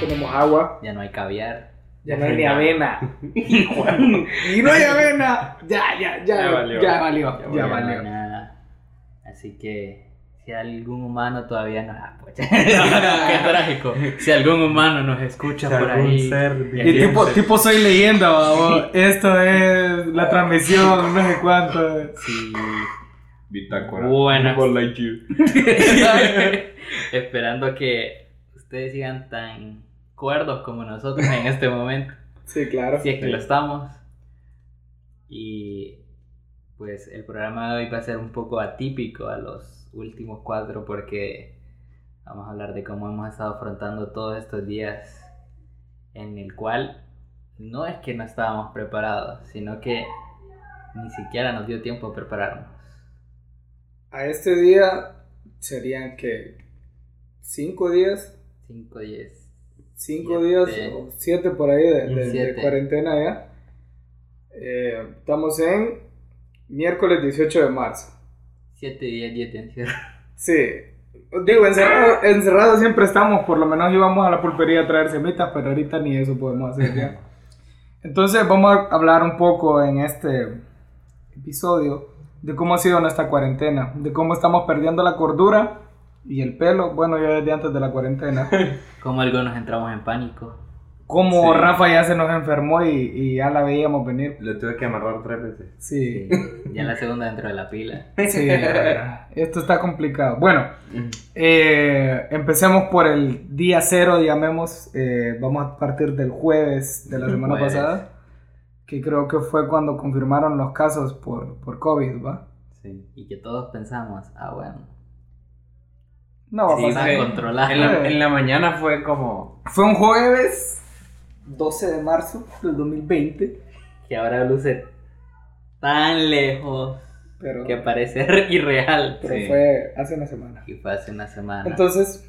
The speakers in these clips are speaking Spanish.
tenemos agua, Ya no hay caviar. ya no hay ni avena. y no hay avena. Ya, ya, ya, Ya ya valió. Ya valió. nada. Así que si algún humano todavía nos ah, pucha. Qué trágico. Si algún humano nos escucha por ahí. Y tipo, tipo soy leyenda, babos. Esto es la transmisión, no sé cuánto. Sí. Bitácora. Buenas. Buzz Lightyear. Esperando que ustedes sigan tan cuerdos como nosotros en este momento. Sí, claro. Si es que lo estamos. Y pues el programa de hoy va a ser un poco atípico a los últimos cuatro porque vamos a hablar de cómo hemos estado afrontando todos estos días en el cual no es que no estábamos preparados, sino que ni siquiera nos dio tiempo a prepararnos. A este día serían que cinco días, 5, 10, cinco Siete. días o siete por ahí de, de- de Siete. cuarentena ya. Eh, estamos en miércoles 18 de marzo. 7 días, 10 de encierro. Sí. Digo, encerrado, encerrado siempre estamos, por lo menos íbamos a la pulpería a traer semitas, pero ahorita ni eso podemos hacer ya. Entonces vamos a hablar un poco en este episodio de cómo ha sido nuestra cuarentena, de cómo estamos perdiendo la cordura y el pelo, bueno, ya desde antes de la cuarentena. Como algunos entramos en pánico. Como Sí. Rafa ya se nos enfermó y, y ya la veíamos venir. Lo tuve que amarrar tres veces. Sí, Ya la segunda dentro de la pila. sí, esto está complicado. Bueno, Eh, empecemos por el día cero, llamemos. eh, vamos a partir del jueves de la semana Jueves. pasada, que creo que fue cuando confirmaron los casos por, por COVID, ¿va? Sí. Y que todos pensamos, ah, bueno, No va a Sí, pasar. va a fue- controlar. En la, en la mañana fue como. Fue un jueves 12 de marzo del 2020, que ahora luce tan lejos pero, que parece irreal. pero Sí. fue hace una semana. Y fue hace una semana. Entonces,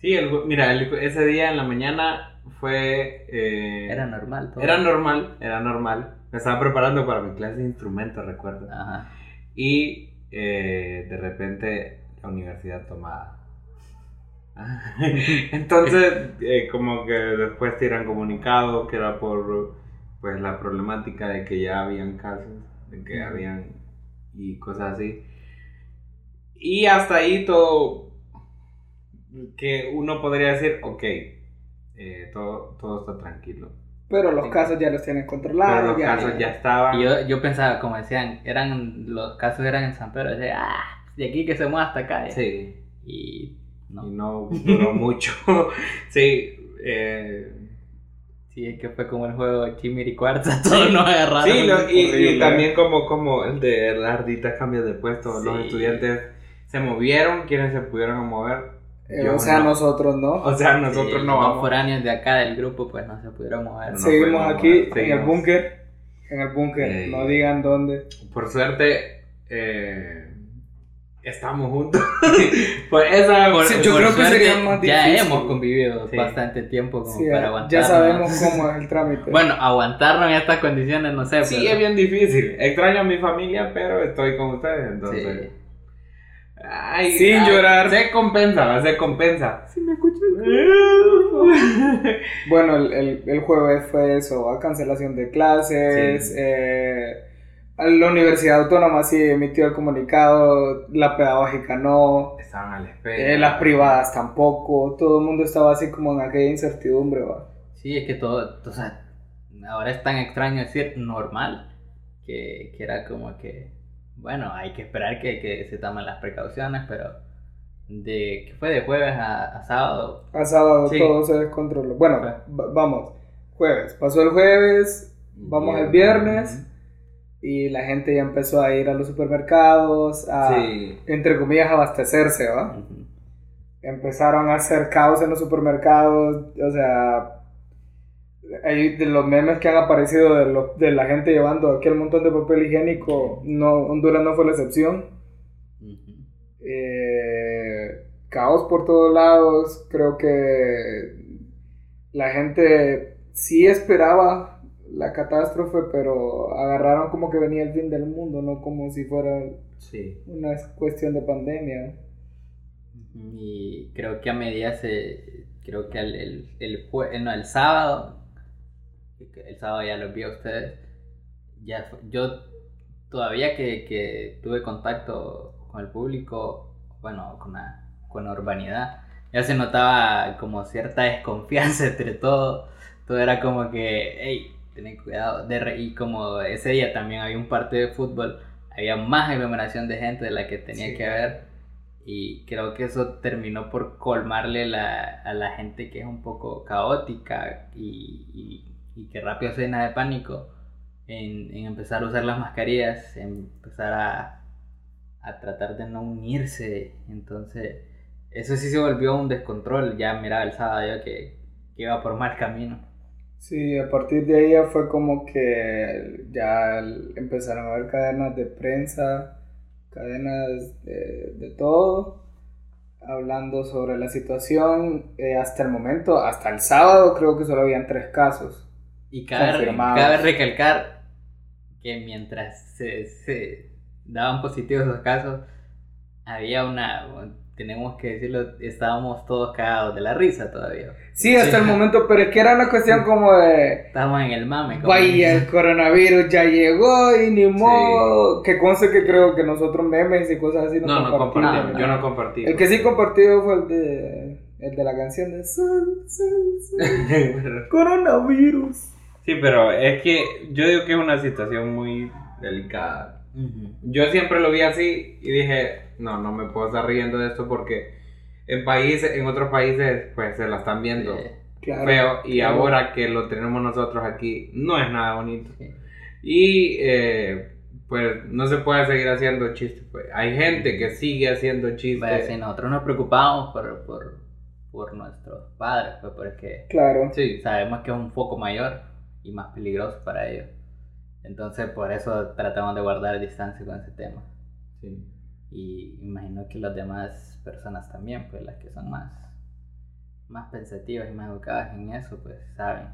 Sí, el mira, el- ese día en la mañana fue. eh, era normal todo. Era normal, era normal. Me estaba preparando para mi clase de instrumentos, recuerdo. Ajá. Y eh, de repente la universidad toma... Entonces, eh, como que después tiran comunicado que era por pues la problemática de que ya habían casos, de que habían y cosas así. Y hasta ahí todo que uno podría decir, ok, eh, todo, todo está tranquilo. pero los casos ya los tienen controlados. Pero los ya- casos ya estaban. Y yo, yo pensaba, como decían, eran los casos eran en San Pedro. Decía, ah, de aquí que se mueva hasta acá. Sí. Y no. y no duró mucho. sí, eh, Sí, que fue como el juego Chimiri Cuarza. Todos nos agarraron. sí lo- y, y también como, como el de las arditas cambios de puesto. Los Sí. estudiantes se movieron, quienes se pudieron mover. Eh, Yo o sea, no. nosotros no. O sea, Sí, nosotros los no vamos. foráneos de acá del grupo, pues no se pudieron mover. No Seguimos aquí mover, en el seguimos. búnker. En el búnker. Ey. No digan dónde. Por suerte, eh, estamos juntos. pues esa, Por- Sí, yo por creo que suerte, sería más Ya difícil. hemos convivido Sí. bastante tiempo como Sí, para ya- aguantar. ya sabemos cómo es el trámite. Bueno, aguantarnos en estas condiciones, no sé. Sí, pero- es bien difícil. Extraño a mi familia, pero estoy con ustedes, entonces. Sí. Ay, Sin ay, llorar. Se compensa, se compensa. Si me escuchas. Bueno, el, el, el jueves fue eso, ¿va? cancelación de clases. Sí. eh, la Universidad Autónoma sí emitió el comunicado, la pedagógica no, Estaban a la espera. eh, las privadas tampoco, todo el mundo estaba así como en aquella incertidumbre. ¿va? Sí, es que todo, o sea, ahora es tan extraño decir normal, que, que era como que, bueno, hay que esperar que, que se tomen las precauciones, pero de que fue de jueves a, a sábado, A sábado Sí. todo se descontroló. Bueno, vamos, jueves, pasó el jueves, vamos el viernes y la gente ya empezó a ir a los supermercados, a, Sí. entre comillas, abastecerse, ¿va? empezaron a hacer caos en los supermercados, o sea, hay de los memes que han aparecido de, lo- de la gente llevando aquel montón de papel higiénico, no, Honduras no fue la excepción. ujú. Eh, caos por todos lados, creo que la gente sí esperaba la catástrofe, pero agarraron como que venía el fin del mundo, no como si fuera Sí. una cuestión de pandemia. Y creo que a medida se, creo que el, el, el, jue- eh, no, el sábado, el sábado ya los vi a ustedes, ya fue- yo todavía que, que tuve contacto con el público, bueno, con la, con la urbanidad, ya se notaba como cierta desconfianza entre todos, todo era como que, hey, ten cuidado, de re- y como ese día también había un partido de fútbol, había más aglomeración de gente de la que tenía Sí. que haber. Y creo que eso terminó por colmarle la- a la gente que es un poco caótica y, y- y que rápido se llena de pánico en, en empezar a usar las mascarillas, en empezar a, a tratar de no unirse. Entonces, eso sí se volvió un descontrol. Ya miraba el sábado yo que, que iba por mal camino. Sí, a partir de ahí ya fue como que ya empezaron a haber cadenas de prensa, cadenas de, de todo, hablando sobre la situación. Eh, hasta el momento, hasta el sábado creo que solo habían tres casos. Y cabe, cabe recalcar que mientras se, se daban positivos los casos, había una, tenemos que decirlo, estábamos todos cagados de la risa todavía. Sí, hasta Sí. el momento, pero es que era una cuestión como de... Estábamos en el mame. como Vaya, el coronavirus ya llegó y ni modo. Que conste que creo que nosotros memes y cosas así no, No, no compartimos. Yo no compartí. El que sí compartió fue el de, el de la canción de Sol, Sol, Sol, Coronavirus. Sí, pero es que yo digo que es una situación muy delicada. Ujú. Yo siempre lo vi así y dije, no, no me puedo estar riendo de esto porque en países, en otros países, pues se la están viendo Sí, Claro. feo y claro. ahora que lo tenemos nosotros aquí, no es nada bonito. sí. Y eh, pues no se puede seguir haciendo chistes. Pues. Hay gente que sigue haciendo chistes. Vaya, sí, nosotros nos preocupamos por, por, por nuestros padres, pues porque Claro. Sí, sabemos que es un foco mayor y más peligroso para ellos. Entonces, por eso tratamos de guardar distancia con ese tema. sí. Y imagino que las demás personas también, pues las que son más, más pensativas y más educadas en eso, pues saben.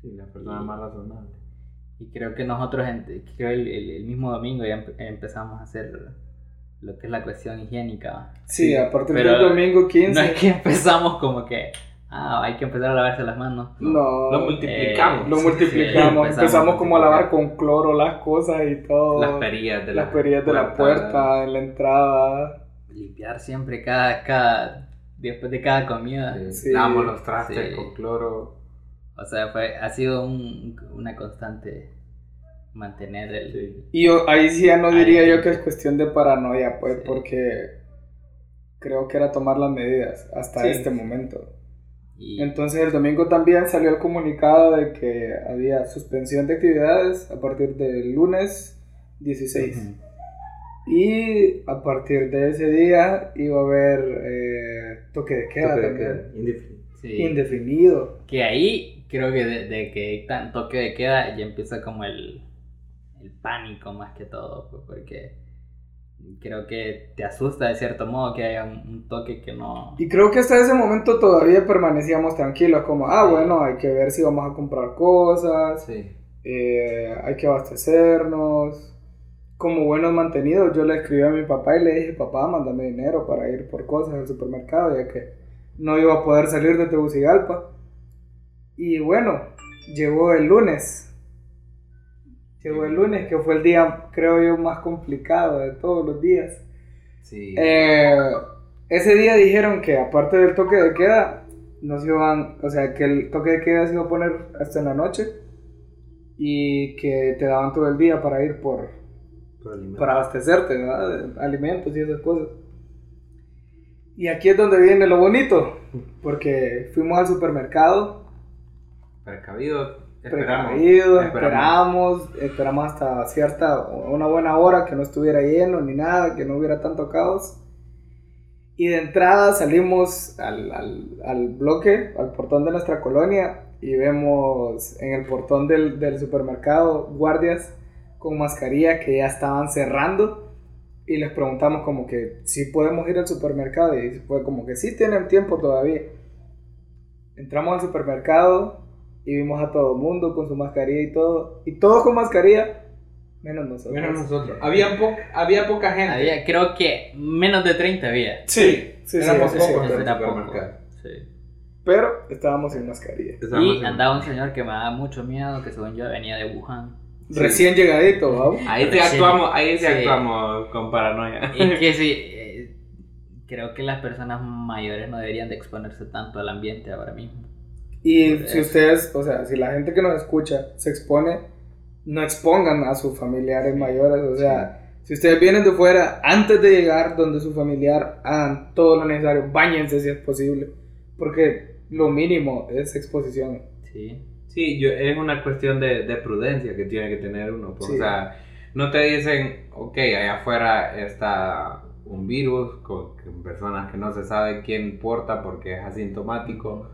Sí, la persona más razonable. Y creo que nosotros, creo el, el- el mismo domingo ya empe- empezamos a hacer lo que es la cuestión higiénica. ¿va? Sí, a partir del domingo 15. No es que empezamos como que, ah, hay que empezar a lavarse las manos. No, Lo multiplicamos. lo multiplicamos. sí, Empezamos como a lavar con cloro las cosas y todo. Las perillas de Las perillas de la puerta, en la entrada. Limpiar siempre cada, cada, después de cada comida. Sí. Sí. Lavamos los trastes Sí. con cloro. O sea, fue, ha sido un- una constante mantener el... Sí. Y yo, ahí sí ya no diría yo que es cuestión de paranoia, pues, Sí. porque creo que era tomar las medidas hasta Sí. este momento. Y- Entonces el domingo también salió el comunicado de que había suspensión de actividades a partir del lunes 16. Ujú. Y a partir de ese día iba a haber eh, toque de queda Toque de también. queda, indefinido. sí. Indefinido. Que ahí creo que de, de que dictan toque de queda ya empieza como el, el pánico más que todo, pues, porque creo que te asusta de cierto modo que haya un, toque que no... Y creo que hasta ese momento todavía permanecíamos tranquilos, como, ah, bueno, hay que ver si vamos a comprar cosas, Sí. eh, hay que abastecernos. Como buenos mantenidos, yo le escribí a mi papá y le dije, papá, mándame dinero para ir por cosas al supermercado, ya que no iba a poder salir de Tegucigalpa. Y bueno, llegó el lunes. Llegó el lunes, que fue el día, creo yo, más complicado de todos los días. Sí. Eh, ese día dijeron que aparte del toque de queda, nos iban, o sea, que el toque de queda se iba a poner hasta en la noche y que te daban todo el día para ir por, Por para abastecerte, ¿verdad? Alimentos y esas cosas. Y aquí es donde viene lo bonito, porque fuimos al supermercado, Precavido. Esperamos. esperamos, esperamos hasta cierta, una buena hora que no estuviera lleno ni nada, que no hubiera tanto caos. Y de entrada salimos al, al, al bloque, al portón de nuestra colonia, y vemos en el portón del, del supermercado guardias con mascarilla que ya estaban cerrando. Y les preguntamos como que si podemos ir al supermercado. Y fue como que sí tienen tiempo todavía. Entramos al supermercado y vimos a todo el mundo con su mascarilla y todo. Y todos con mascarilla, menos nosotros. Menos nosotros. Había, po- había poca gente. Había, creo que menos de 30 había. Sí, sí, sí, en el Era poco, sí. pero estábamos sin mascarilla. Estábamos Y en- andaba un señor que me daba mucho miedo, que según yo venía de Wuhan. Sí. Recién llegadito, ¿va? Ahí sí Recién- actuamos, ahí sí sí. actuamos con paranoia. Y que sí, eh, creo que las personas mayores no deberían de exponerse tanto al ambiente ahora mismo. Y si ustedes, o sea, si la gente que nos escucha se expone, no expongan a sus familiares mayores. O sea, si ustedes vienen de fuera, antes de llegar donde su familiar, hagan todo lo necesario, bañense si es posible. Porque lo mínimo es exposición. Sí. Sí, yo, es una cuestión de, de prudencia que tiene que tener uno. pues, Sí. O sea, no te dicen, ok, allá afuera está un virus con, con personas que no se sabe quién porta porque es asintomático.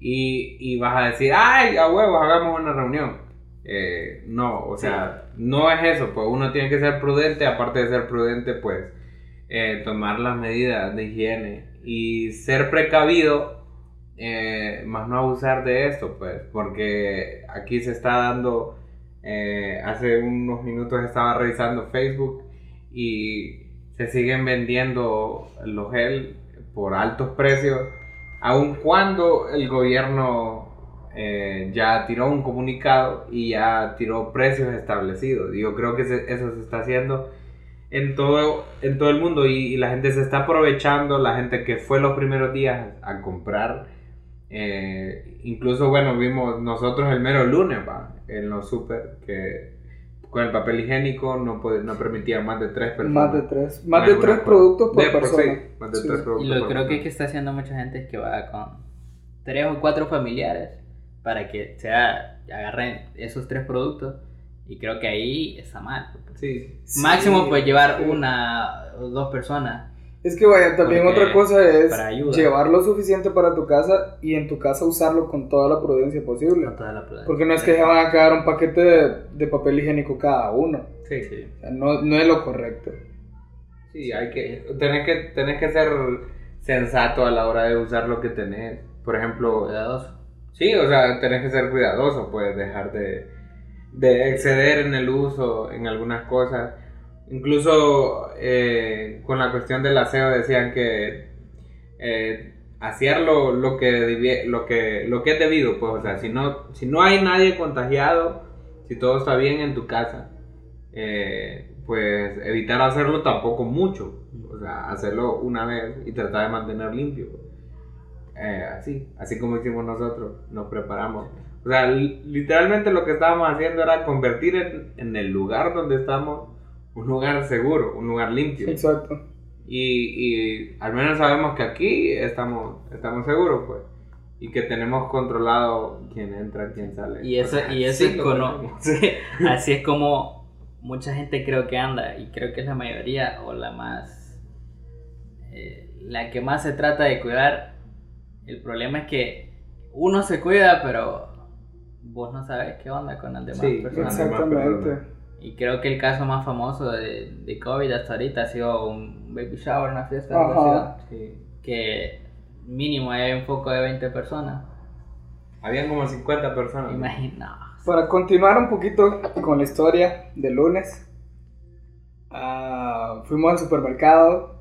Y, y vas a decir, ay, a huevos, hagamos una reunión. Eh, no, o sea, no es eso, pues uno tiene que ser prudente, aparte de ser prudente, pues eh, tomar las medidas de higiene y ser precavido, eh, más no abusar de esto, pues, porque aquí se está dando, eh, hace unos minutos estaba revisando Facebook y se siguen vendiendo los gel por altos precios, aun cuando el gobierno eh, ya tiró un comunicado y ya tiró precios establecidos. Yo creo que eso se está haciendo en todo, en todo el mundo y, y la gente se está aprovechando, la gente que fue los primeros días a comprar. eh, incluso, bueno, vimos nosotros el mero lunes, va, en los super, que con el papel higiénico no, pod- no permitía más de tres personas. Más de tres, más de tres productos por De por persona. sí, más de Sí. tres Y lo por creo que, persona. que está haciendo mucha gente es que va con tres o cuatro familiares para que sea agarren esos tres productos y creo que ahí está mal. Sí, Sí, Máximo pues llevar sí. una o dos personas. Es que vaya, también Porque otra cosa es para ayuda. llevar lo suficiente para tu casa y en tu casa usarlo con toda la prudencia posible. con toda la prudencia. Porque no es que se van a quedar un paquete de, de papel higiénico cada uno. sí. Sí. O sea, no, no es lo correcto. Sí, hay que, tenés que, tenés que ser sensato a la hora de usar lo que tenés. Por ejemplo, Cuidadoso. sí, o sea, tenés que ser cuidadoso, puedes dejar de, de exceder en el uso en algunas cosas. Incluso eh, con la cuestión del aseo decían que eh, hacer lo, que lo, que, lo que es debido, pues, o sea, si no, si no hay nadie contagiado, si todo está bien en tu casa, eh, pues evitar hacerlo tampoco mucho, o sea, hacerlo una vez y tratar de mantener limpio. Eh, así, así como hicimos nosotros, nos preparamos. O sea, li- literalmente lo que estábamos haciendo era convertir en, en el lugar donde estamos un lugar seguro, un lugar limpio. Exacto. Y, y al menos sabemos que aquí estamos, estamos seguros, pues. Y que tenemos controlado quién entra, quién sale. Y eso, sea, y eso sí es tenemos. sí, así es como mucha gente creo que anda, y creo que es la mayoría o la más, eh, la que más se trata de cuidar. El problema es que uno se cuida, pero vos no sabes qué onda con las demás Sí, personas. Exactamente. Y creo que el caso más famoso de, de COVID hasta ahorita ha sido un baby shower, una fiesta universidad, Sí. que mínimo hay un foco de 20 personas. Habían como 50 personas. Imagina. Para continuar un poquito con la historia del lunes, ah, fuimos al supermercado,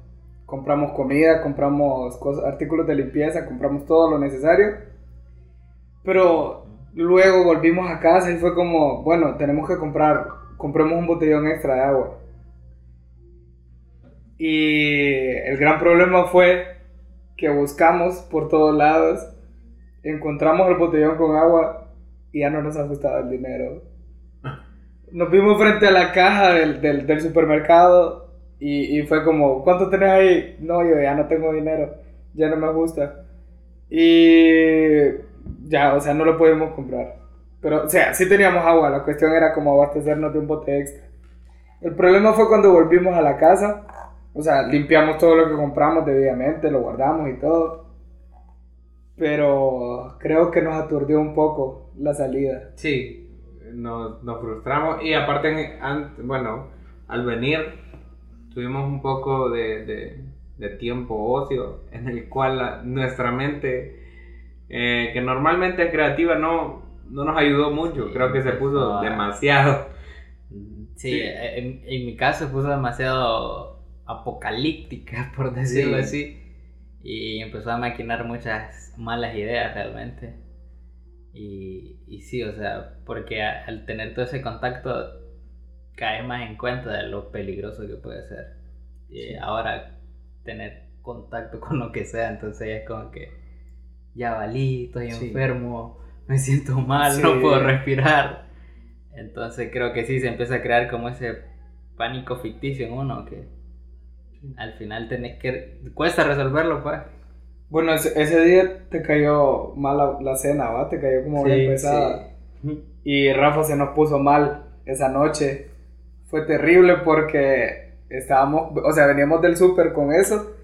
compramos comida, compramos cosas, artículos de limpieza, compramos todo lo necesario, pero luego volvimos a casa y fue como, bueno, tenemos que comprar, compremos un botellón extra de agua. Y el gran problema fue que buscamos por todos lados, encontramos el botellón con agua y ya no nos ajustaba el dinero. Nos vimos frente a la caja del, del, supermercado y, y fue como, ¿cuánto tenés ahí? No, yo ya no tengo dinero, ya no me ajusta. Y ya, o sea, no lo pudimos comprar. Pero, o sea, sí teníamos agua, la cuestión era como abastecernos de un bote extra. El problema fue cuando volvimos a la casa, o sea, limpiamos todo lo que compramos debidamente, lo guardamos y todo. Pero creo que nos aturdió un poco la salida. Sí, nos, nos frustramos y aparte, bueno, al venir tuvimos un poco de, de- de tiempo ocio en el cual la- nuestra mente, eh, que normalmente es creativa, no, no nos ayudó mucho. Creo que se puso demasiado. Sí, Sí. En, en mi caso se puso demasiado apocalíptica, por decirlo Sí. así. y empezó a maquinar muchas malas ideas realmente. Y, y sí, o sea, porque al tener todo ese contacto caes más en cuenta de lo peligroso que puede ser. Y ahora tener contacto con lo que sea, entonces es como que ya valí, estoy enfermo, me siento mal, no puedo respirar. Entonces creo que sí, se empieza a crear como ese pánico ficticio en uno que al final tenés que... Cuesta resolverlo, pues. Bueno, ese, día te cayó mal la, cena, ¿va? Te cayó como bien pesada. Y Rafa se nos puso mal esa noche. Fue terrible porque estábamos, o sea, veníamos del súper con eso,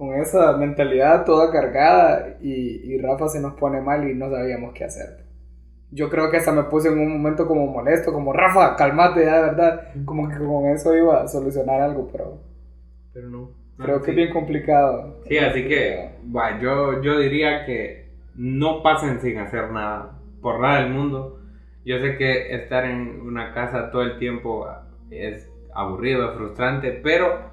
con esa mentalidad toda cargada y, y Rafa se nos pone mal y no sabíamos qué hacer yo creo que hasta me puse en un momento como molesto, como Rafa, calmate ya, de verdad. Como que con eso iba a solucionar algo, pero. Pero no. Creo que es bien complicado. Sí, así que, bueno, yo, yo diría que no pasen sin hacer nada, por nada del mundo. Yo sé que estar en una casa todo el tiempo es aburrido, es frustrante, pero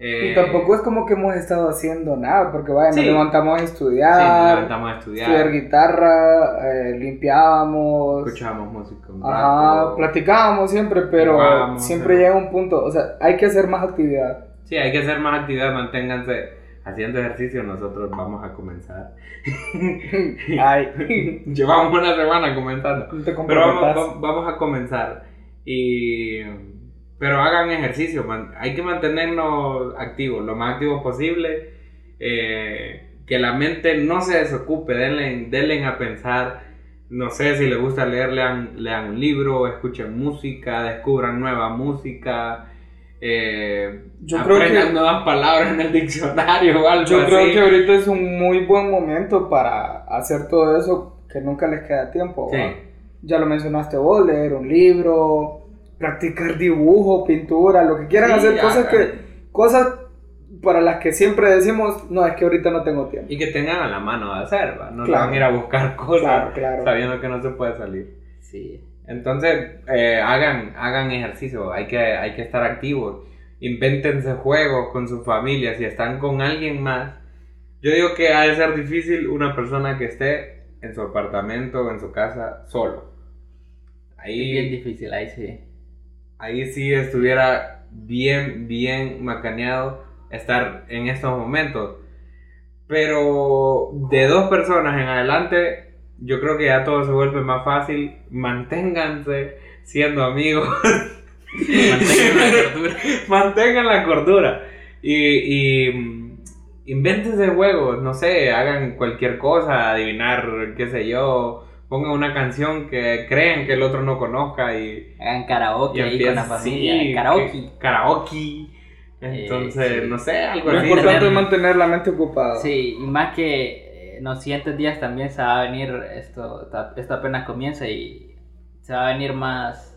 y tampoco es como que hemos estado haciendo nada, porque vaya, nos levantamos a estudiar, sí, levantamos a estudiar, estudiar guitarra, eh, limpiábamos, escuchábamos música, ajá, platicábamos siempre, pero siempre llega un punto, o sea, hay que hacer más actividad. Sí, hay que hacer más actividad, manténganse haciendo ejercicio, nosotros vamos a comenzar. Ay. Llevamos una semana comenzando, pero vamos, vamos a comenzar. Y pero hagan ejercicio, hay que mantenernos activos, lo más activos posible. Eh, que la mente no se desocupe, denle, denle a pensar. No sé si les gusta leer, lean, lean un libro, escuchen música, descubran nueva música. Eh, yo creo que, nuevas palabras en el diccionario o algo Yo creo que ahorita es un muy buen momento para hacer todo eso que nunca les queda tiempo. Ya lo mencionaste vos, leer un libro, practicar dibujo, pintura, lo que quieran hacer, cosas que cosas para las que siempre decimos, no, es que ahorita no tengo tiempo. Y que tengan a la mano de hacer, ¿va? no van a ir a buscar cosas sabiendo que no se puede salir. Sí. Entonces, eh, hagan, hagan ejercicio, hay que, hay que estar activos, invéntense juegos con su familia, si están con alguien más. Yo digo que ha de ser difícil una persona que esté en su apartamento o en su casa solo. Ahí, es bien difícil, ahí sí ahí sí estuviera bien, bien macaneado estar en estos momentos. Pero de dos personas en adelante, yo creo que ya todo se vuelve más fácil. Manténganse siendo amigos. Mantengan la cordura. Mantengan la cordura. Y, y mm, invéntense juegos, no sé, hagan cualquier cosa, adivinar, qué sé yo, pongan una canción que creen que el otro no conozca y hagan karaoke ahí con la familia, karaoke, karaoke. Entonces, no sé, algo Lo importante es mantener la mente ocupada. Sí, y más que en los siguientes días también se va a venir esto, esto apenas comienza y se va a venir más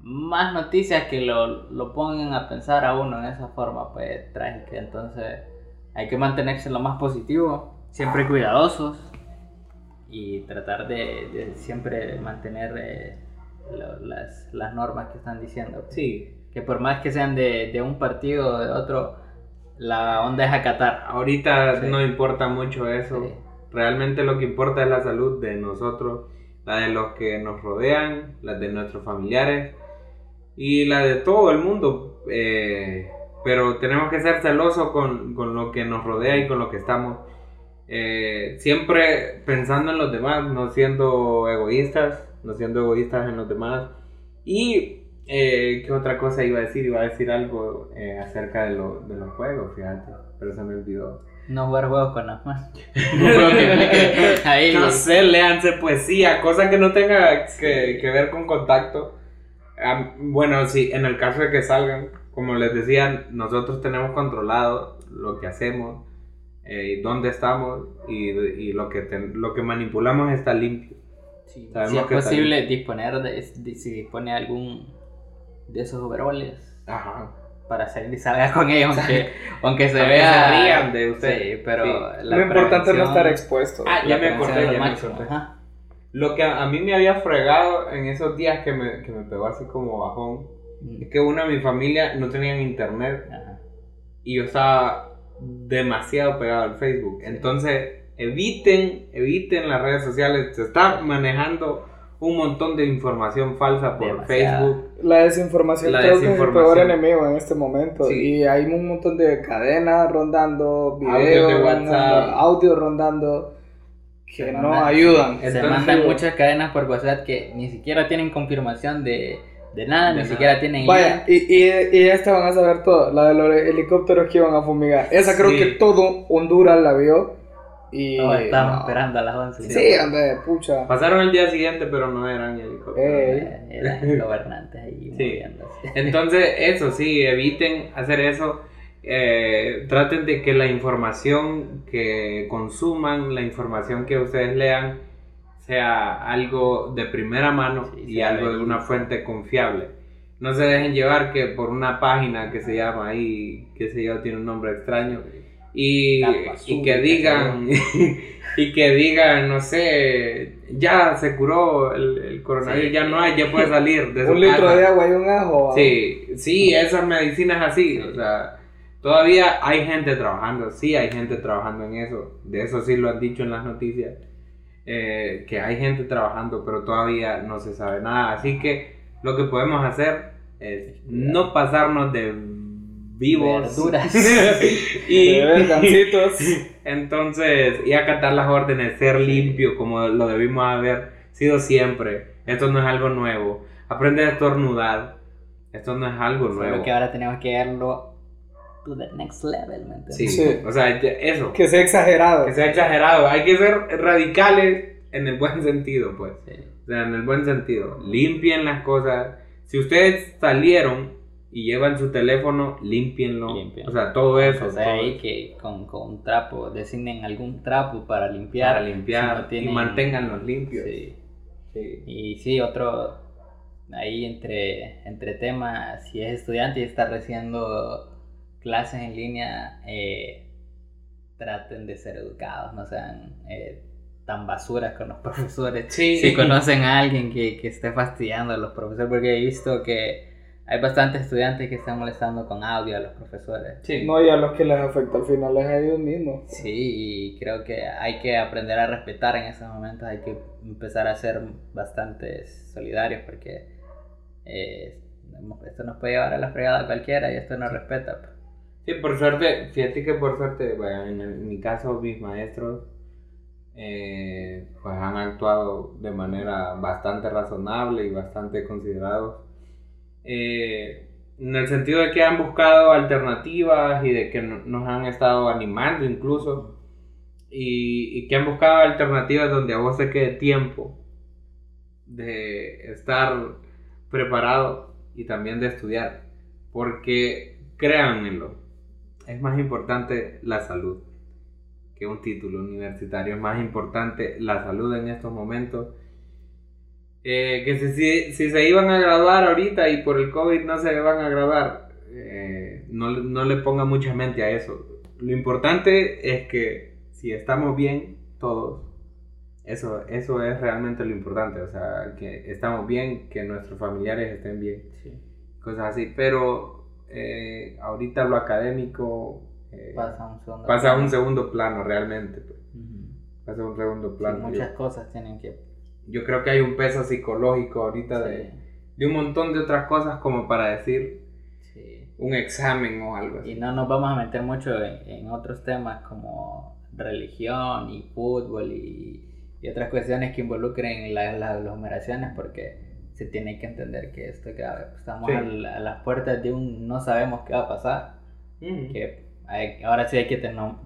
más noticias que lo, lo pongan a pensar a uno en esa forma pues trágica. Entonces, hay que mantenerse lo más positivo, siempre cuidadosos y tratar de, siempre mantener eh, las, las, normas que están diciendo. Sí. Que por más que sean de, de un partido o de otro, la onda es acatar. Ahorita no importa mucho eso. Realmente lo que importa es la salud de nosotros, la de los que nos rodean, la de nuestros familiares y la de todo el mundo. Eh, pero tenemos que ser celosos con, con lo que nos rodea y con lo que estamos eh, siempre pensando en los demás, no siendo egoístas, no siendo egoístas en los demás. Y, eh, ¿qué otra cosa iba a decir? Iba a decir algo eh, acerca de, lo, de, los juegos, fíjate, pero se me olvidó. No jugar juegos con las manos. no sé, léanse poesía, cosa que no tenga que, que ver con contacto. bueno, sí, en el caso de que salgan, como les decía, nosotros tenemos controlado lo que hacemos eh, dónde estamos y, y, lo, que lo que manipulamos está limpio. si es posible disponer de, si dispone algún de esos overoles para salir y salga con ellos, aunque, aunque se vea. Se rían de usted. Sí, pero lo importante es no estar expuesto. Ah, ya me acordé, ya me acordé. Lo que a, mí me había fregado en esos días que me, que me pegó así como bajón, mm. es que una de mi familia no tenían internet y yo estaba demasiado pegado al Facebook. Entonces, eviten, eviten las redes sociales. Se está manejando un montón de información falsa por. Facebook. La desinformación La creo que es el desinformación. peor enemigo en este momento. Sí. Y hay un montón de cadenas rondando, videos, de rondando, WhatsApp. audios rondando que Se no mandan- ayudan. Se Entonces- mandan muchas cadenas por WhatsApp que ni siquiera tienen confirmación de, de nada, De ni nada. siquiera tienen Vaya, y, y, y esta van a saber todo. La de los helicópteros que iban a fumigar. Esa creo Sí. que todo Honduras la vio. Y. No. esperando a las 11. Sí, hombre, pucha. Pasaron el día siguiente, pero no eran helicópteros. Eh, Eran gobernantes ahí Sí. Entonces, eso sí, eviten hacer eso. Eh, traten de que la información que consuman, la información que ustedes lean, sea algo de primera mano Sí, y algo de una fuente confiable. No se dejen llevar que por una página que se llama ahí, que se yo, tiene un nombre extraño, y, y que digan, y que digan, no sé, ya se curó el, el coronavirus, Sí. ya no hay, ya puede salir de Un litro casa. de agua y un ajo. Sí, sí, esas medicinas así, Sí. o sea, todavía hay gente trabajando, sí hay gente trabajando en eso, de eso sí lo han dicho en las noticias, eh, que hay gente trabajando, pero todavía no se sabe nada, así que lo que podemos hacer es no pasarnos de vivos Verduras. y De entonces y acatar las órdenes, ser limpio como lo debimos haber sido siempre, esto no es algo nuevo, aprende a estornudar, esto no es algo nuevo. Solo que ahora tenemos que llevarlo to the next level, ¿me entiendes? Sí, Sí. o sea, eso, Que sea exagerado. que sea exagerado, hay que ser radicales en el buen sentido, pues. Sí. O sea, en el buen sentido, limpien las cosas. Si ustedes salieron y llevan su teléfono, límpienlo. Limpien. O sea, todo eso. O sea, todo ahí eso. que con, con un trapo, designen algún trapo para limpiar. para limpiar si no tienen- y manténganlos limpios. Sí. Sí. Y sí, otro, ahí entre, entre temas, si es estudiante y está recibiendo clases en línea, eh, traten de ser educados, no sean eh, tan basuras con los profesores. Sí. Si conocen a alguien que, que esté fastidiando a los profesores, porque he visto que hay bastantes estudiantes que están molestando con audio a los profesores. Sí. No, y a los que les afecta al final es a ellos mismos. Sí, y creo que hay que aprender a respetar en esos momentos, hay que empezar a ser bastante solidarios porque eh, esto nos puede llevar a la fregada a cualquiera y esto no respeta. Sí, por suerte, fíjate que por suerte, bueno, en, el- en mi caso, mis maestros eh, pues han actuado de manera bastante razonable y bastante considerados. Eh, en el sentido de que han buscado alternativas y de que no- nos han estado animando incluso. Y, y que han buscado alternativas donde a vos te quede tiempo de estar preparado y también de estudiar. Porque créanmelo, es más importante la salud que un título universitario. Es más importante la salud en estos momentos. Eh, que si, si, si se iban a graduar ahorita y por el COVID no se van a graduar, eh, no, le- no le ponga mucha mente a eso. Lo importante es que si estamos bien todos, eso, eso es realmente lo importante. O sea, que estamos bien, que nuestros familiares estén bien cosas así, pero eh, ahorita lo académico eh, Pasa a un segundo pasa a un segundo plano realmente, pues. Ujú. pasa a un segundo Sí, plano. muchas yo, cosas tienen que... yo creo que hay un peso psicológico ahorita de, Sí, de un montón de otras cosas como para decir sí. un examen o algo Y así. no nos vamos a meter mucho en, en otros temas como religión y fútbol y, y otras cuestiones que involucren la- las aglomeraciones porque se tiene que entender que esto es grave. Estamos Sí. al- a las puertas de un no sabemos qué va a pasar, que hay- ahora sí hay que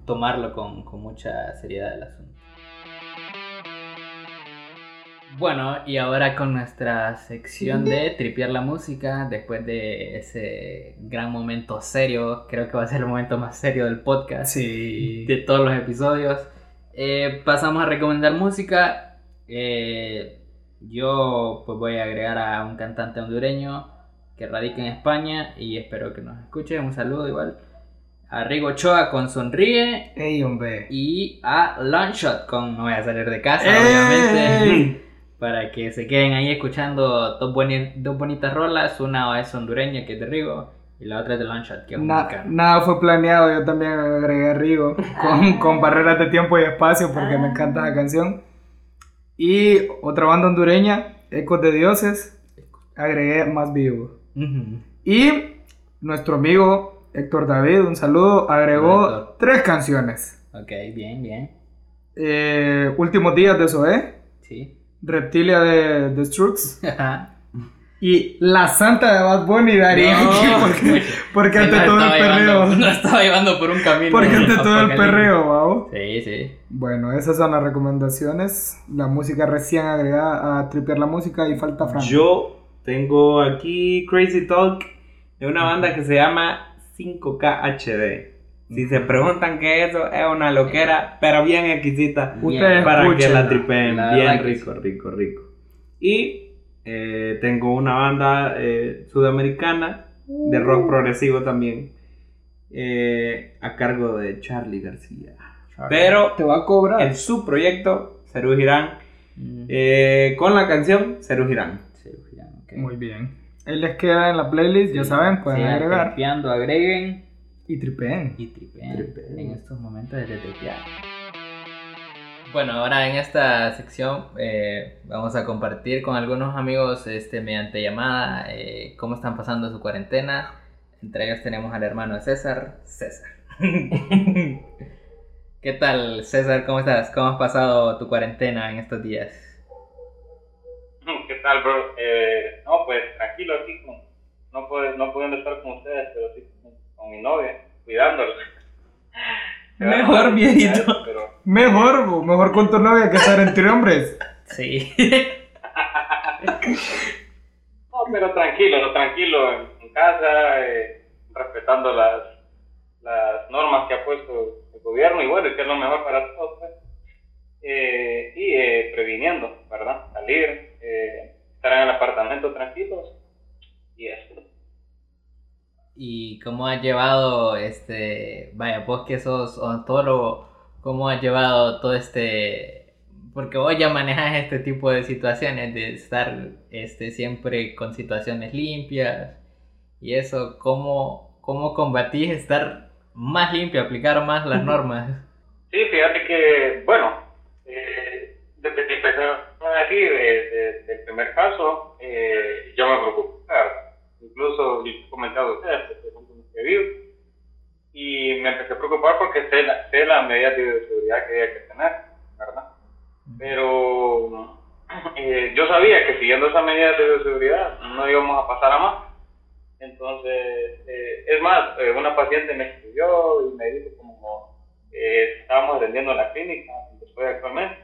tomarlo con, con mucha seriedad el asunto. Bueno, y ahora con nuestra sección de tripear la música, después de ese gran momento serio, creo que va a ser el momento más serio del podcast Sí. de todos los episodios. Eh, pasamos a recomendar música. Eh, yo pues voy a agregar a un cantante hondureño que radica en España y espero que nos escuche. Un saludo igual. A Rigo Ochoa con Sonríe Ey, hombre. y a Longshot con No voy a salir de casa, ¡Ey! obviamente. Para que se queden ahí escuchando dos, boni- dos bonitas rolas. Una es hondureña que es de Rigo Y la otra es de Longshot, que es Na- mexicano. nada fue planeado, yo también agregué a Rigo con, con barreras de tiempo y espacio porque me encanta la canción. Y otra banda hondureña, Ecos de Dioses, agregué Más Vivo. Y nuestro amigo Héctor David, un saludo, agregó Héctor. tres canciones. Ok, bien, bien. Eh, Últimos días de Zoé, Sí. Reptilia de The Strokes Ajá. Y La Santa de Bad Bunny Ari Yankee, porque, porque ante nos todo el estaba perreo. llevando- Nos estaba llevando por un camino. Porque ante todo el perreo, ¿vao? Sí, sí. Bueno, esas son las recomendaciones. La música recién agregada a tripear la música y falta Frank. Yo tengo aquí Crazy Talk de una banda que se llama 5K HD. Si se preguntan qué es eso, es una loquera, pero bien exquisita. Ustedes para que escúchenla. la tripeen La bien que rico, rico, rico. Y eh, tengo una banda eh, sudamericana de rock progresivo también, eh, a cargo de Charlie García. Pero Te va a cobrar. en su proyecto, Cerú Girán, Mm. eh, con la canción Cerú Girán. Sí. Muy bien. Ahí les queda en la playlist, ya saben, pueden Sigan agregar. tripeando, agreguen Y tripeen. y tripeen, Tripeen. en estos momentos de tripear. Bueno, ahora en esta sección eh, vamos a compartir con algunos amigos este, mediante llamada eh, cómo están pasando su cuarentena. Entre ellos tenemos al hermano de César, César. ¿Qué tal, César? ¿Cómo estás? ¿Cómo has pasado tu cuarentena en estos días? ¿Qué tal, bro? Eh, no, pues tranquilo aquí, con, no, puede, no pudiendo estar con ustedes, pero sí con, con mi novia, cuidándolos. Mejor, viejito. Pero, Mejor, bo, mejor con tu novia que estar entre hombres. Sí. no, pero tranquilo, no, tranquilo, en, en casa, eh, respetando las, las normas que ha puesto el gobierno y bueno, y que es lo mejor para todos, pues. Eh, y eh, previniendo, ¿verdad? Salir, eh, estar en el apartamento tranquilos y eso. ¿Y cómo has llevado este, vaya, vos que sos odontólogo, cómo has llevado todo este, porque vos ya manejas este tipo de situaciones, de estar este, siempre con situaciones limpias y eso, ¿cómo, cómo combatís estar más limpio, aplicar más las normas? Sí, fíjate que, bueno, eh, desde que empecé a decir eh, del primer caso, eh, yo me preocupé, claro. Incluso he comentado ustedes, que los que vivo, y me empecé a preocupar porque sé, la- sé las medidas de bioseguridad que hay que tener, ¿verdad? Pero eh, yo sabía que siguiendo esas medidas de bioseguridad no íbamos a pasar a más. Entonces, eh, es más, eh, una paciente me escribió y me dijo como eh, estábamos atendiendo en la clínica donde estoy actualmente.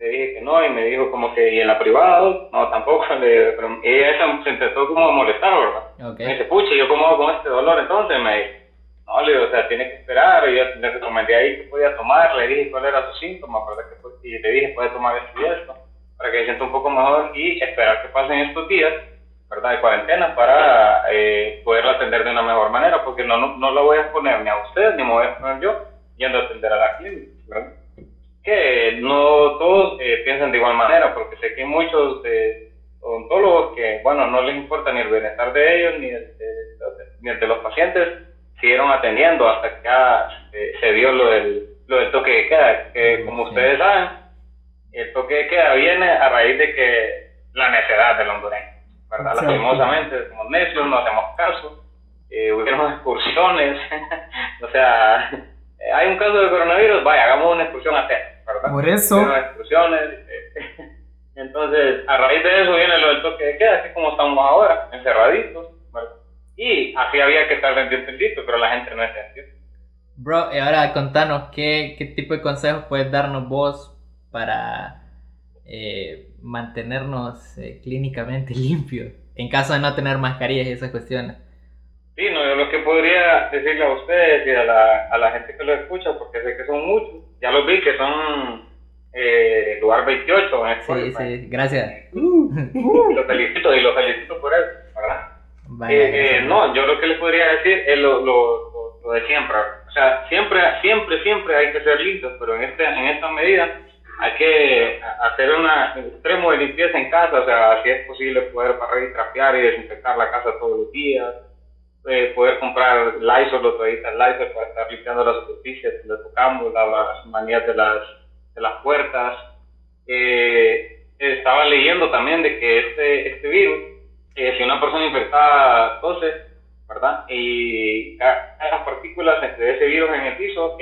Le dije que no y me dijo como que, ¿y en la privada? No, tampoco. Le, pero ella se, intentó como a molestar, ¿verdad? Me dice, pucha, ¿yo cómo hago con este dolor? Entonces me dice, no, le digo, o sea, tiene que esperar. Y yo le recomendé ahí que podía tomar, le dije cuál era su síntoma, ¿verdad? Que, y le dije, puede tomar esto y esto, para que se sienta un poco mejor y esperar que pasen estos días, ¿verdad? De cuarentena para eh, atender de una mejor manera, porque no, no, no lo voy a exponer ni a usted, ni me voy a exponer yo yendo a atender a la clínica, ¿verdad? Que no todos eh, piensan de igual manera, porque sé que hay muchos eh, odontólogos que, bueno, no les importa ni el bienestar de ellos ni el de, ni el de los pacientes, siguieron atendiendo hasta que ya eh, se dio lo del, lo del toque de queda, que como Sí. ustedes saben, el toque de queda viene a raíz de que la necedad del hondureño, ¿verdad? Exacto. Lastimosamente somos necios, no hacemos caso, eh, hubieron excursiones, o sea, eh, hay un caso de coronavirus, vaya, hagamos una excursión a Texas, ¿verdad? Por eso, excursiones, eh, entonces a raíz de eso viene lo del toque de queda, así como estamos ahora, encerraditos, ¿verdad? Y así había que estar pendientecito, pero la gente no entendió. Bro, y ahora contanos, ¿qué, qué tipo de consejos puedes darnos vos para eh, mantenernos eh, clínicamente limpios en caso de no tener mascarillas y esas cuestiones? Sí, no, yo lo que podría decirle a ustedes y a la, a la gente que lo escucha, porque sé que son muchos, ya los vi que son eh, lugar 28 en Sí, Spotify. sí, gracias. Y los felicito y los felicito por eso, ¿verdad? Eh, eh, no, yo lo que les podría decir es lo, lo, lo, lo de siempre. O sea, siempre, siempre, siempre hay que ser limpios, pero en, este, en esta medida hay que hacer una, un extremo de limpieza en casa, o sea, si es posible poder barrer y trapear y desinfectar la casa todos los días, eh, poder comprar Lysol o toallitas Lysol para estar limpiando las superficies donde tocamos, las manías de las, de las puertas. Eh, estaba leyendo también de que este, este virus, eh, si una persona infectada tose, ¿verdad? Y las partículas de ese virus en el piso,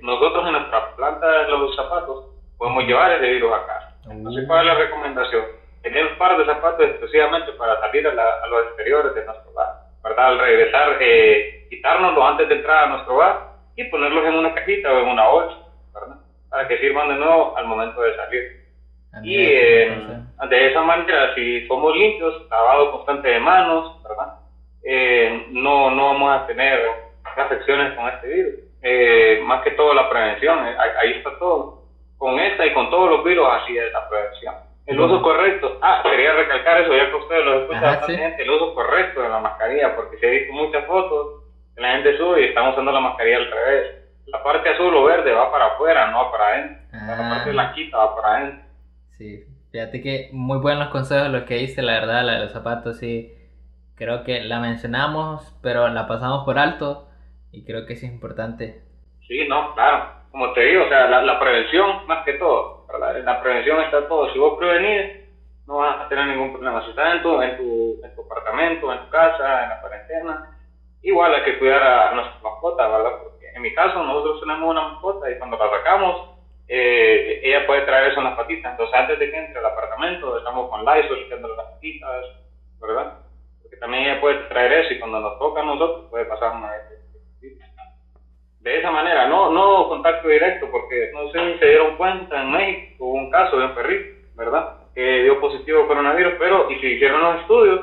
nosotros en nuestra planta de los zapatos podemos llevar ese virus a casa. Entonces, ¿cuál es la recomendación? Tener un par de zapatos exclusivamente para salir a, a los exteriores de nuestro hogar, ¿verdad? Al regresar, eh, quitárnoslos antes de entrar a nuestro hogar y ponerlos en una cajita o en una bolsa, ¿verdad? Para que sirvan de nuevo al momento de salir. y eh, de esa manera, si somos limpios, lavado constante de manos, ¿verdad? Eh, no, no vamos a tener afecciones con este virus. Eh, más que todo la prevención, ahí está todo con esta y con todos los virus así es la prevención. El uso correcto, ah, quería recalcar eso, ya que ustedes lo escuchan bastante el uso correcto de la mascarilla, porque se ha visto muchas fotos, la gente sube y están usando la mascarilla al revés. La parte azul o verde va para afuera, no va para adentro. La ah. parte blanquita va para adentro. Sí, fíjate que muy buenos consejos los que hice, la verdad, la de los zapatos, sí. Creo que la mencionamos, pero la pasamos por alto y creo que es importante. Sí, no, claro como te digo, o sea, la, prevención más que todo, ¿verdad? la prevención está todo. Si vos prevenís, no vas a tener ningún problema. Si estás en tu, en tu, en tu apartamento, en tu casa, en la cuarentena, igual hay que cuidar a nuestra mascota, ¿verdad? Porque en mi caso, nosotros tenemos una mascota y cuando la sacamos, eh, ella puede traer eso en las patitas. Entonces, antes de que entre al apartamento, estamos con Lysol limpiando las patitas, ¿verdad? Porque también ella puede traer eso y cuando nos toca a nosotros, puede pasar una vez de esa manera, no, no contacto directo, porque no sé si se dieron cuenta, en México hubo un caso de un perrito, ¿verdad? Que dio positivo coronavirus, pero y se hicieron los estudios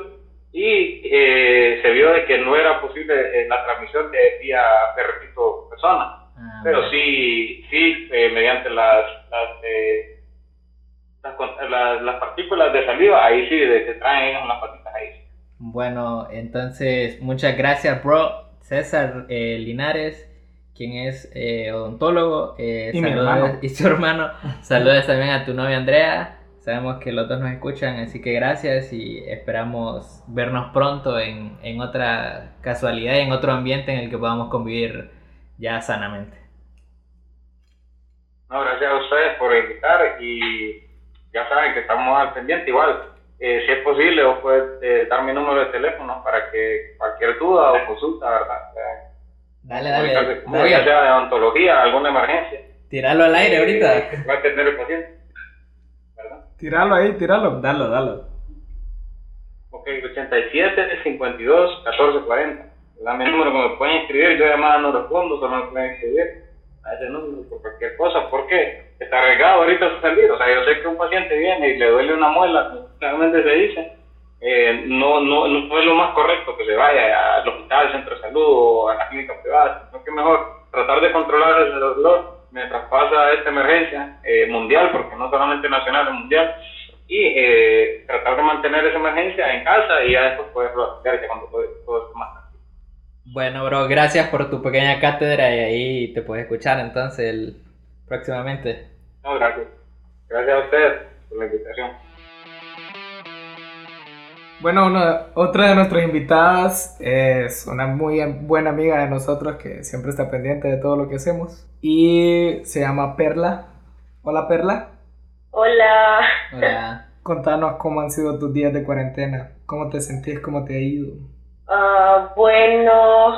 y eh, se vio de que no era posible eh, la transmisión de vía perrito-persona. Ah, pero sí, sí eh, mediante las, las, las, partículas de saliva, ahí sí, de que traen las patitas ahí. Bueno, entonces, muchas gracias, bro. César Linares quien es eh, odontólogo, eh, y, y su hermano. Saludos también a tu novia Andrea. Sabemos que los dos nos escuchan, así que gracias y esperamos vernos pronto en, en otra casualidad y en otro ambiente en el que podamos convivir ya sanamente. No, gracias a ustedes por invitar y ya saben que estamos al pendiente igual. Eh, si es posible, vos puedes eh, dar mi número de teléfono para que cualquier duda o consulta, ¿verdad? Dale, dale. Voy a de odontología, alguna emergencia. Tiralo al aire ahorita. Va a tener el paciente. ¿Verdad? Tiralo ahí, tiralo. Dalo, dalo. Ok, 87 52 14 40. Dame el número que me pueden escribir. Yo llamada no respondo, solo me pueden escribir a ese número por cualquier cosa. ¿Por qué? Está arriesgado ahorita suspendido. O sea, yo sé que un paciente viene y le duele una muela, realmente se dice eh, no, no, no es lo más correcto que se vaya al hospital, al centro de salud o a la clínica privada, sino que mejor tratar de controlar ese dolor mientras pasa esta emergencia eh, mundial, porque no solamente nacional, es mundial, y eh, tratar de mantener esa emergencia en casa y ya después poder atenderse cuando todo, todo más Bueno, bro, gracias por tu pequeña cátedra y ahí te puedes escuchar entonces el, próximamente. No, gracias. Gracias a ustedes por la invitación. Bueno, otra de nuestras invitadas es una muy buena amiga de nosotros que siempre está pendiente de todo lo que hacemos y se llama Perla. Hola Perla. Hola. Hola. Contanos cómo han sido tus días de cuarentena, cómo te sentís, cómo te ha ido. Uh, bueno,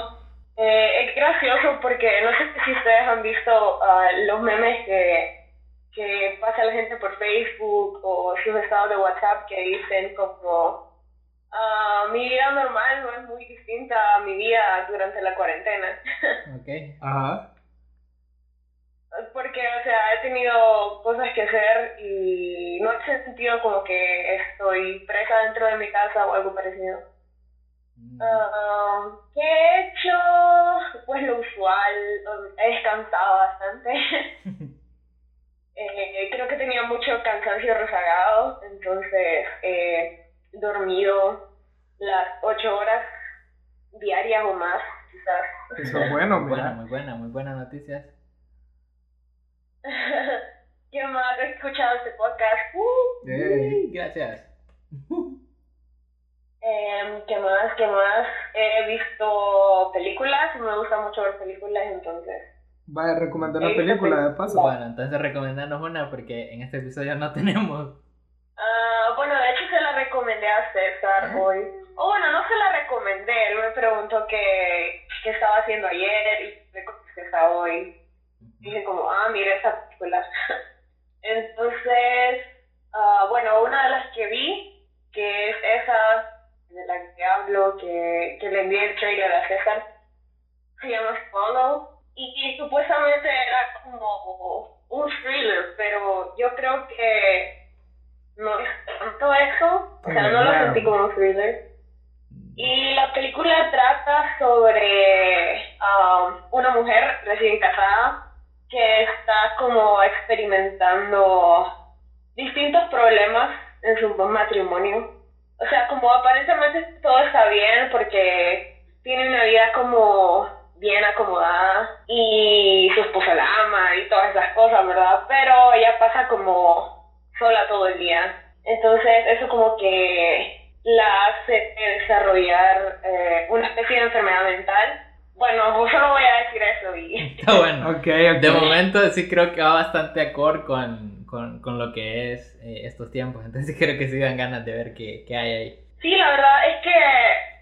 eh, es gracioso porque no sé si ustedes han visto uh, los memes que, que pasa la gente por Facebook o sus estados de WhatsApp que dicen como Uh, mi vida normal no es muy distinta a mi vida durante la cuarentena. Ok. Ajá. Porque, o sea, he tenido cosas que hacer y no he sentido como que estoy presa dentro de mi casa o algo parecido. Uh, ¿Qué he hecho? Pues lo usual, he descansado bastante. eh, creo que tenía mucho cansancio rezagado, entonces eh, dormido las ocho horas diarias o más, quizás. Eso es bueno, muy buena, muy buena, muy buenas noticias. ¿Qué más? He escuchado este podcast. Uh, gracias. Em, ¿Qué más? ¿Qué más? He visto películas, me gusta mucho ver películas, entonces. Vaya, recomendar una visto película de paso. Bueno, entonces recomendanos una porque en este episodio no tenemos. Ah, bueno, de hecho se la recomendé a César hoy. O bueno, no se la recomendé, él me preguntó qué, qué estaba haciendo ayer y me contesté hoy. Dije como, ah, mira esa película. Entonces, ah, bueno, una de las que vi, que es esa de la que hablo, que, que le envié el trailer a César, se llama Follow. Y, y supuestamente era como un thriller, pero yo creo que no es tanto eso, o sea, no lo sentí como un thriller. Y la película trata sobre um, una mujer recién casada que está como experimentando distintos problemas en su matrimonio. O sea, como aparentemente todo está bien porque tiene una vida como bien acomodada y su esposa la ama y todas esas cosas, ¿verdad? Pero ella pasa como sola todo el día. Entonces eso como que la hace desarrollar eh, una especie de enfermedad mental. Bueno, solo voy a decir eso y... Está bueno. Ok, ok. De momento sí creo que va bastante acorde con, con, con lo que es eh, estos tiempos. Entonces creo que sí dan ganas de ver qué, qué hay ahí. Sí, la verdad es que,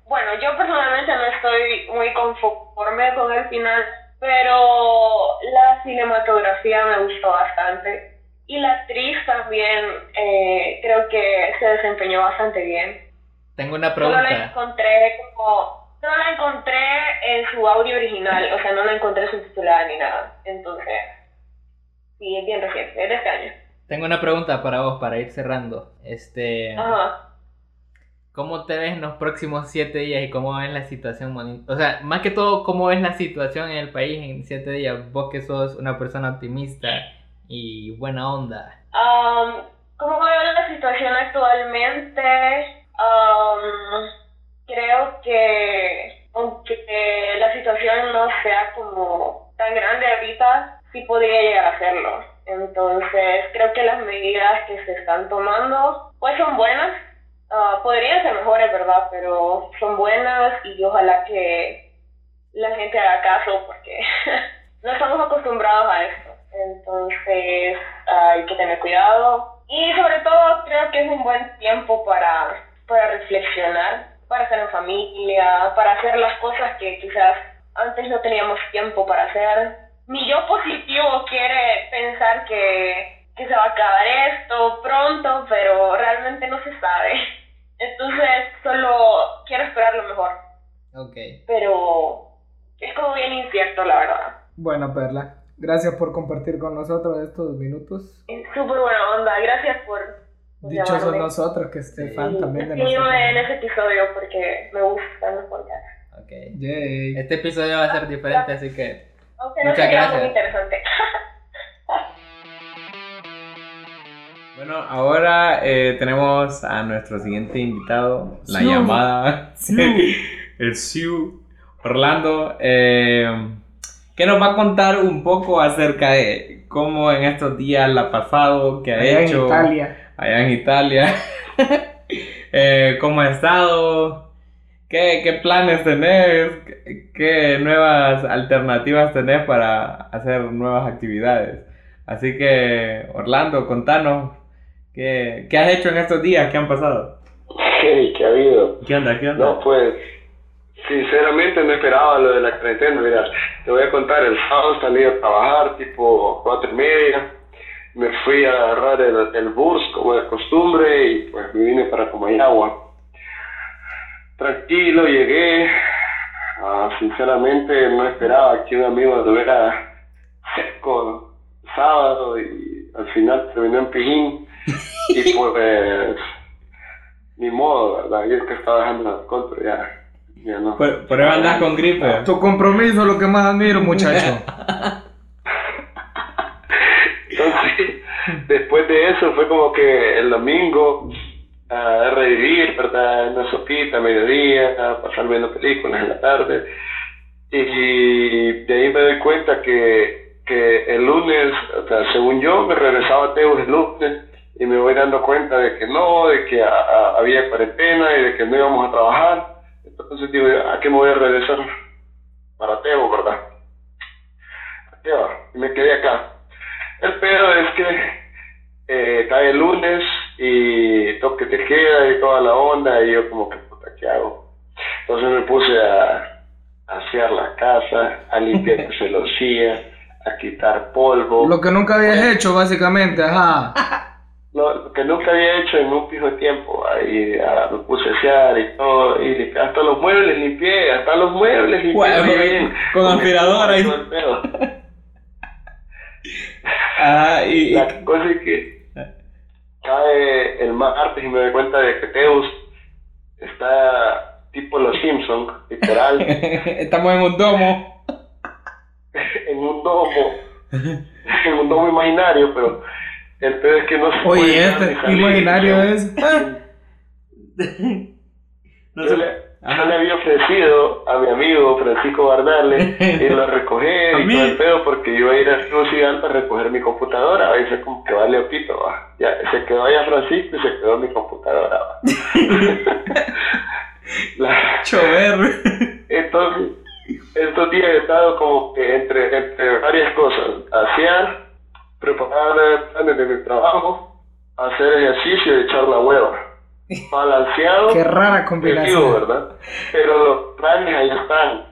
bueno, yo personalmente no estoy muy conforme con el final, pero la cinematografía me gustó bastante. Y la actriz también eh, creo que se desempeñó bastante bien. Tengo una Solo la pregunta. encontré como, solo la encontré en su audio original, o sea, no la encontré subtitulada ni nada. Entonces, sí, es bien reciente, es de este año. Tengo una pregunta para vos para ir cerrando. Este, Ajá. ¿Cómo te ves en los próximos siete días y cómo ves la situación? O sea, más que todo, ¿cómo ves la situación en el país en siete días? Vos que sos una persona optimista y buena onda. Um, ¿Cómo veo la situación actualmente? Um, creo que aunque la situación no sea como tan grande ahorita, sí podría llegar a serlo. Entonces, creo que las medidas que se están tomando, pues son buenas. Ah, podrían ser mejores, ¿verdad? Pero son buenas y ojalá que la gente haga caso porque no estamos acostumbrados a esto. Entonces hay que tener cuidado. Y sobre todo creo que es un buen tiempo para, para reflexionar, para estar en familia, para hacer las cosas que quizás antes no teníamos tiempo para hacer. Mi yo positivo quiere pensar que, que se va a acabar esto pronto, pero realmente no se sabe. Entonces solo quiero esperar lo mejor, Ok. pero es como bien incierto la verdad. Bueno, Perla, gracias por compartir con nosotros estos minutos. Súper buena onda, gracias por, Dichosos llamarme. nosotros que esté fan también de Sígueme en nosotros. ese episodio porque me gustan los podcasts. Ok. Yay. Este episodio va a ser diferente, así que Aunque no Muchas gracias. muy interesante. Bueno, ahora eh, tenemos a nuestro siguiente invitado, la Siu. llamada, el Siu, Orlando, eh, que nos va a contar un poco acerca de cómo en estos días la ha pasado, qué ha Allá en hecho Italia. allá en Italia, eh, cómo ha estado, qué, qué planes tenés, qué, qué nuevas alternativas tenés para hacer nuevas actividades. Así que, Orlando, contanos qué, qué has hecho en estos días, qué han pasado. Hey, ¿qué ha habido? ¿Qué onda? ¿Qué onda? No, pues, sinceramente no esperaba lo de la cuarentena. Mira, te voy a contar, el sábado salí a trabajar, tipo cuatro y media. Me fui a agarrar el, el bus, como de costumbre, y pues me vine para Comayagua. Tranquilo, llegué. Ah, sinceramente no esperaba que un amigo estuviera seco sábado y al final terminó en Pijín. Y pues, ni modo, ¿verdad? Yo es que estaba dejando alcohol, pero ya, ya no. Por, con gripe. Tu compromiso es lo que más admiro, muchacho. Entonces, después de eso fue como que el domingo a revivir, ¿verdad? Una sopita a mediodía, a pasar viendo películas en la tarde. Y de ahí me doy cuenta que, que el lunes, o sea, según yo, me regresaba a Teus el lunes y me voy dando cuenta de que no, de que a- a- había cuarentena y de que no íbamos a trabajar. Entonces digo, ¿a qué me voy a regresar? Para Tebo, ¿verdad? A Tebo, y me quedé acá. El pedo es que eh, cae el lunes y toque te queda y toda la onda y yo como que puta, ¿qué hago? Entonces me puse a, a asear la casa, a limpiar celosía, a quitar polvo. Lo que nunca habías hecho, básicamente, ajá. Lo, lo que nunca había hecho en un pijo de tiempo. Ahí ah, me puse a asear y todo, y hasta los muebles limpié, hasta los muebles limpié. Huevo, bien. con aspiradora y-. Ah, y, y- La cosa es que cae el martes y me doy cuenta de que Teus está tipo los Simpsons, literal, estamos en un domo. en un domo, en un domo imaginario, pero el pedo es que no se puede Oye, este imaginario es. No Yo sé- le, yo le había ofrecido a mi amigo Francisco Bardales irlo a recoger A y todo el pedo porque iba a ir a Ciudad para recoger mi computadora. Ahí se como que vale a pito, va. Ya, se quedó allá Francisco y se quedó mi computadora, va. La- Chover. entonces, estos días he estado como que entre, entre varias cosas. Asear, preparar planes de mi trabajo, hacer ejercicio y echar la hueva. Balanceado. Qué rara Efectivo, combinación. ¿verdad? Pero los planes ahí están.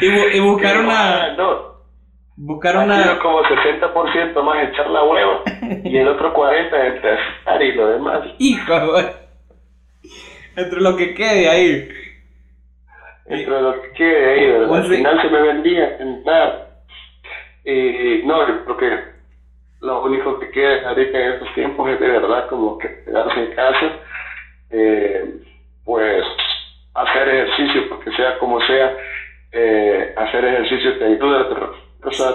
y, y buscar Ah, una. No, Buscar una. como 60% más echar la hueva y el otro 40% entre estar y lo demás. Hijo. Entre lo que quede ahí. Entre lo que quede ahí, ¿verdad? Al final se me vendía en nada. Y no, yo creo que lo único que queda ahorita en estos tiempos es de verdad como que quedarse en casa, eh, pues hacer ejercicio, porque sea como sea, eh, hacer ejercicio te ayuda,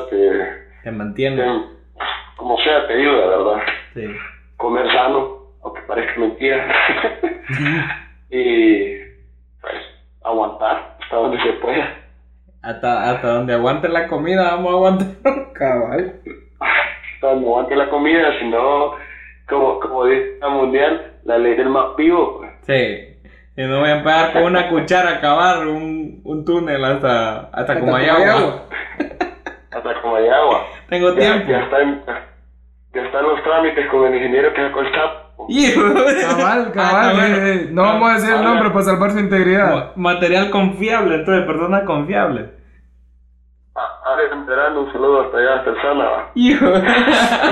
te, Te mantiene. te- como sea te ayuda, ¿verdad? Sí. Comer sano, aunque parezca mentira, y pues aguantar hasta donde se pueda. Hasta, hasta donde aguante la comida, vamos a aguantar. Cabal. hasta donde aguante la comida, si no, como, como dice la mundial, la ley del más vivo, pues. Sí. Y no voy a empezar con una cuchara a cavar un, un túnel hasta, hasta, como hay agua. hasta como hay agua. Tengo Ya, tiempo. ya, está en- ya están los trámites con el ingeniero que sacó el sapo. Cabal, Ah, cabal. eh, eh, No vamos a decir el nombre para salvar su integridad. Ma- Material confiable, entonces, persona confiable. Enterando un saludo hasta allá, hasta el Sana, va. Hijo.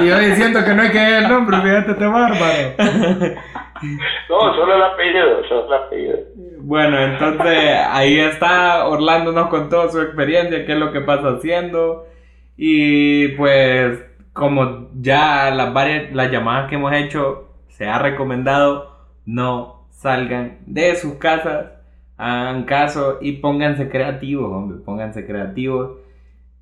Y yo diciendo que no hay que dar el nombre, fíjate, este bárbaro. No, solo el apellido, solo el apellido. Bueno, entonces ahí está, Orlando nos contó su experiencia, qué es lo que pasa haciendo. Y pues, como ya las varias, las llamadas que hemos hecho, se ha recomendado, no salgan de sus casas, hagan caso y pónganse creativos, hombre, pónganse creativos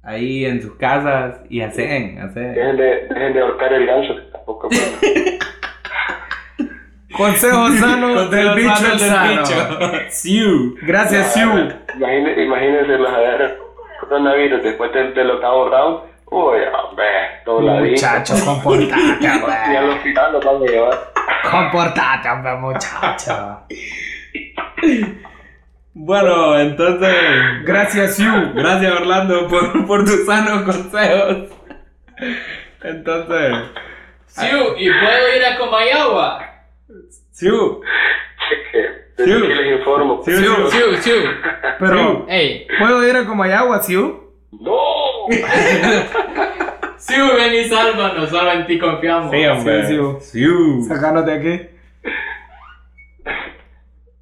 ahí en sus casas y hacen, hacen. Dejen de, dejen de ahorcar el ganso, que tampoco es bueno. Consejo sano Consejo del bicho sano el del sano. bicho. Siu. Gracias, Siu. Imagínense, imagínense los agarros coronavirus después del, del octavo round. Uy, hombre, dobladito. Muchacho, comportate, Y al hospital lo van a llevar. Comportate, hombre, muchacho. Bueno, entonces, Gracias, Siu. gracias Orlando por, por tus sanos consejos. Entonces, Siu, ¿y puedo ir a Comayagua? Siu, les informo. Siu, Siu, Siu. Siu, Siu. Pero, Ey, ¿puedo ir a Comayagua, Siu? ¡No! Siu, ven y sálvanos, solo en ti confiamos. Sí, hombre. Siu. Siu. Sacanos de aquí.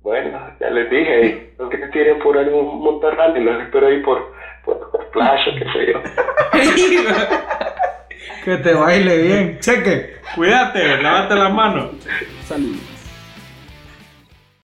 Bueno, ya les dije, los que quieren por algún montarrán y los espero ahí por, por, por playa, qué sé yo. Que te baile bien. Cheque. Cuídate, lávate la mano. Salud.